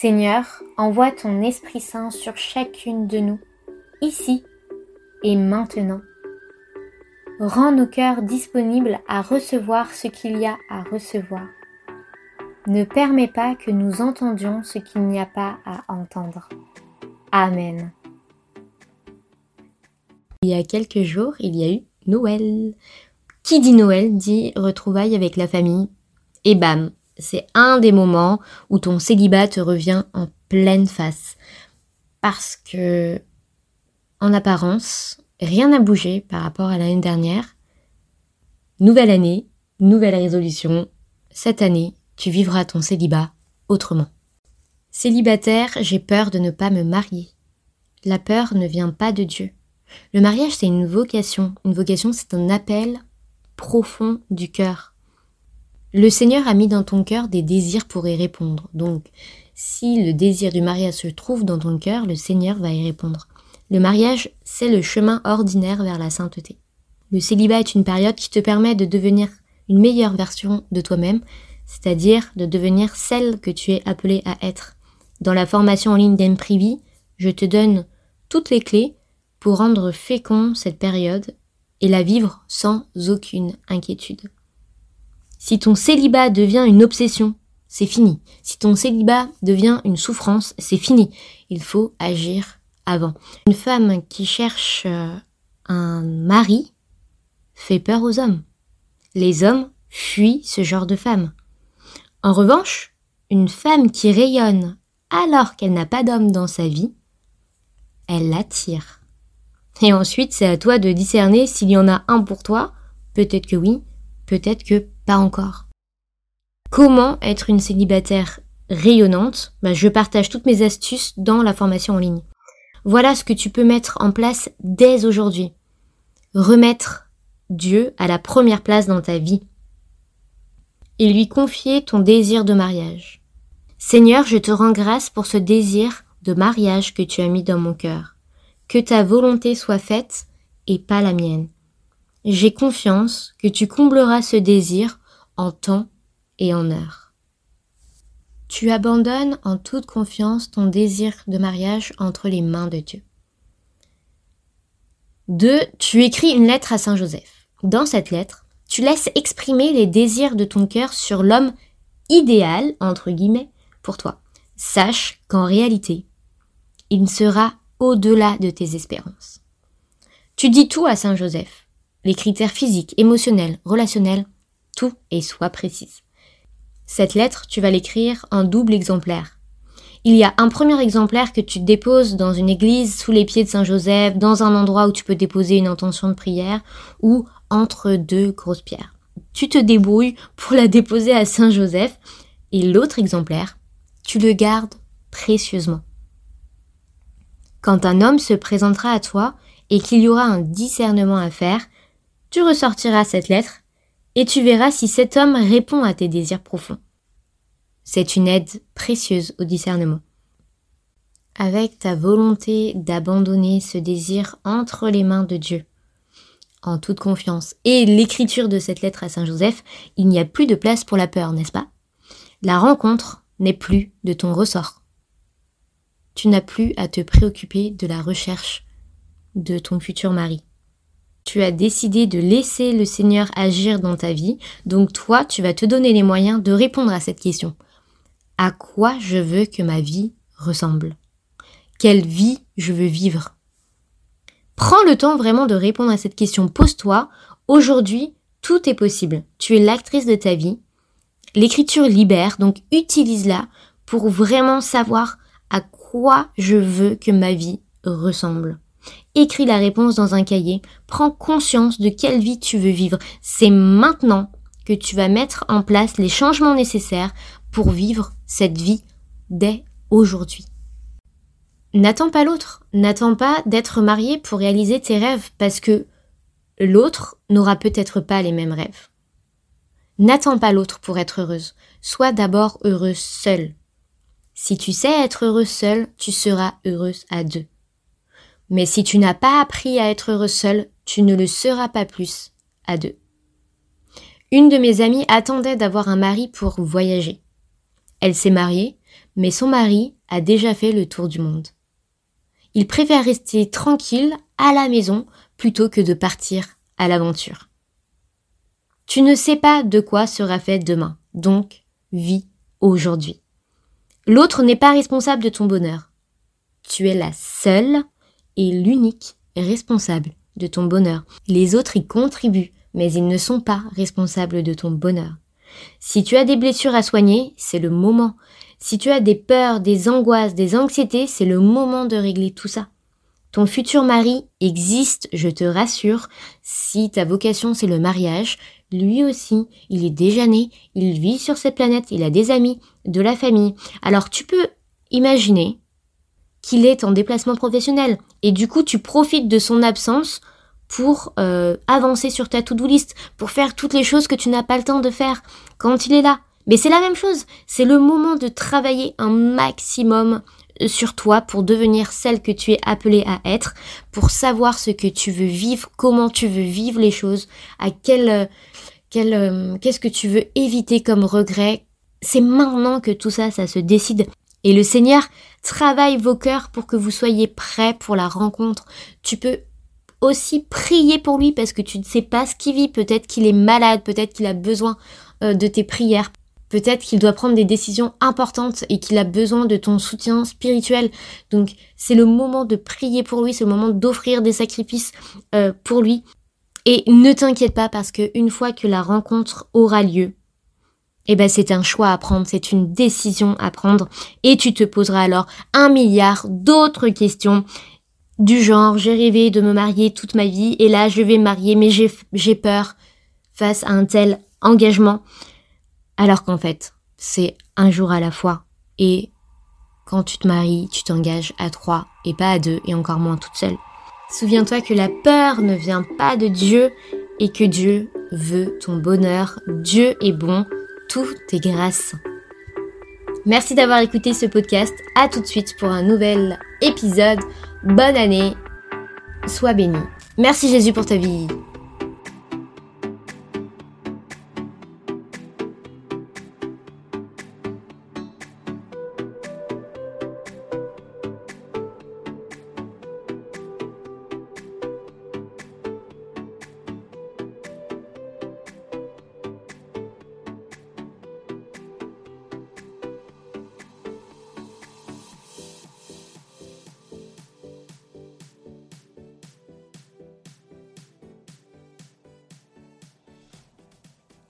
Seigneur, envoie ton Esprit Saint sur chacune de nous, ici et maintenant. Rends nos cœurs disponibles à recevoir ce qu'il y a à recevoir. Ne permets pas que nous entendions ce qu'il n'y a pas à entendre. Amen. Il y a quelques jours, il y a eu Noël. Qui dit Noël dit retrouvailles avec la famille. Et bam, c'est un des moments où ton célibat te revient en pleine face. Parce que, en apparence, rien n'a bougé par rapport à l'année dernière. Nouvelle année, nouvelle résolution. Cette année, tu vivras ton célibat autrement. Célibataire, j'ai peur de ne pas me marier. La peur ne vient pas de Dieu. Le mariage, c'est une vocation. Une vocation, c'est un appel profond du cœur. Le Seigneur a mis dans ton cœur des désirs pour y répondre. Donc, si le désir du mariage se trouve dans ton cœur, le Seigneur va y répondre. Le mariage, c'est le chemin ordinaire vers la sainteté. Le célibat est une période qui te permet de devenir une meilleure version de toi-même, c'est-à-dire de devenir celle que tu es appelé à être. Dans la formation en ligne d'Emprivi, je te donne toutes les clés pour rendre fécond cette période et la vivre sans aucune inquiétude. Si ton célibat devient une obsession, c'est fini. Si ton célibat devient une souffrance, c'est fini. Il faut agir avant. Une femme qui cherche euh, un mari fait peur aux hommes. Les hommes fuient ce genre de femme. En revanche, une femme qui rayonne alors qu'elle n'a pas d'homme dans sa vie, elle l'attire. Et ensuite, c'est à toi de discerner s'il y en a un pour toi. Peut-être que oui, peut-être que pas encore. Comment être une célibataire rayonnante? Bah, Je partage toutes mes astuces dans la formation en ligne. Voilà ce que tu peux mettre en place dès aujourd'hui. Remettre Dieu à la première place dans ta vie et lui confier ton désir de mariage. Seigneur, je te rends grâce pour ce désir de mariage que tu as mis dans mon cœur. Que ta volonté soit faite et pas la mienne. J'ai confiance que tu combleras ce désir en temps et en heure. Tu abandonnes en toute confiance ton désir de mariage entre les mains de Dieu. 2. Tu écris une lettre à Saint Joseph. Dans cette lettre, tu laisses exprimer les désirs de ton cœur sur l'homme idéal, entre guillemets, pour toi. Sache qu'en réalité, il sera au-delà de tes espérances. Tu dis tout à Saint Joseph les critères physiques, émotionnels, relationnels, tout et sois précise. Cette lettre, tu vas l'écrire en double exemplaire. Il y a un premier exemplaire que tu déposes dans une église sous les pieds de Saint Joseph, dans un endroit où tu peux déposer une intention de prière ou entre deux grosses pierres. Tu te débrouilles pour la déposer à Saint Joseph et l'autre exemplaire, tu le gardes précieusement. Quand un homme se présentera à toi et qu'il y aura un discernement à faire, tu ressortiras cette lettre et tu verras si cet homme répond à tes désirs profonds. C'est une aide précieuse au discernement. Avec ta volonté d'abandonner ce désir entre les mains de Dieu, en toute confiance, et l'écriture de cette lettre à Saint Joseph, il n'y a plus de place pour la peur, n'est-ce pas? La rencontre n'est plus de ton ressort. Tu n'as plus à te préoccuper de la recherche de ton futur mari tu as décidé de laisser le Seigneur agir dans ta vie, donc toi, tu vas te donner les moyens de répondre à cette question. À quoi je veux que ma vie ressemble? Quelle vie je veux vivre? Prends le temps vraiment de répondre à cette question. Pose-toi, aujourd'hui, tout est possible. Tu es l'actrice de ta vie. L'écriture libère, donc utilise-la pour vraiment savoir à quoi je veux que ma vie ressemble. Écris la réponse dans un cahier. Prends conscience de quelle vie tu veux vivre. C'est maintenant que tu vas mettre en place les changements nécessaires pour vivre cette vie dès aujourd'hui. n'attends pas l'autre. N'attends pas d'être marié pour réaliser tes rêves parce que l'autre n'aura peut-être pas les mêmes rêves. N'attends pas l'autre pour être heureuse. Sois d'abord heureuse seule. Si tu sais être heureuse seule, tu seras heureuse à deux. Mais si tu n'as pas appris à être heureuse seule, tu ne le seras pas plus à deux. Une de mes amies attendait d'avoir un mari pour voyager. Elle s'est mariée, mais son mari a déjà fait le tour du monde. Il préfère rester tranquille à la maison plutôt que de partir à l'aventure. Tu ne sais pas de quoi sera fait demain, donc vis aujourd'hui. L'autre n'est pas responsable de ton bonheur. Tu es la seule l'unique responsable de ton bonheur. Les autres y contribuent, mais ils ne sont pas responsables de ton bonheur. Si tu as des blessures à soigner, c'est le moment. Si tu as des peurs, des angoisses, des anxiétés, c'est le moment de régler tout ça. Ton futur mari existe, je te rassure. Si ta vocation c'est le mariage, lui aussi, il est déjà né, il vit sur cette planète, il a des amis, de la famille. Alors tu peux imaginer qu'il est en déplacement professionnel et du coup tu profites de son absence pour euh, avancer sur ta to-do list, pour faire toutes les choses que tu n'as pas le temps de faire quand il est là. Mais c'est la même chose, c'est le moment de travailler un maximum euh, sur toi pour devenir celle que tu es appelée à être, pour savoir ce que tu veux vivre, comment tu veux vivre les choses, à quel, euh, quel qu'est-ce que tu veux éviter comme regret. C'est maintenant que tout ça, ça se décide. Et le Seigneur travaille vos cœurs pour que vous soyez prêts pour la rencontre. Tu peux aussi prier pour lui parce que tu ne sais pas ce qu'il vit. Peut-être qu'il est malade, peut-être qu'il a besoin euh, de tes prières. Peut-être qu'il doit prendre des décisions importantes et qu'il a besoin de ton soutien spirituel. Donc c'est le moment de prier pour lui, c'est le moment d'offrir des sacrifices euh, pour lui. Et ne t'inquiète pas parce que une fois que la rencontre aura lieu, eh ben c'est un choix à prendre, c'est une décision à prendre et tu te poseras alors un milliard d'autres questions du genre j'ai rêvé de me marier toute ma vie et là je vais me marier mais j'ai peur face à un tel engagement alors qu'en fait c'est un jour à la fois et quand tu te maries tu t'engages à trois et pas à deux et encore moins toute seule. Souviens-toi que la peur ne vient pas de Dieu et que Dieu veut ton bonheur. Dieu est bon, tout est grâce. Merci d'avoir écouté ce podcast. À tout de suite pour un nouvel épisode. Bonne année. Sois béni. Merci Jésus pour ta vie.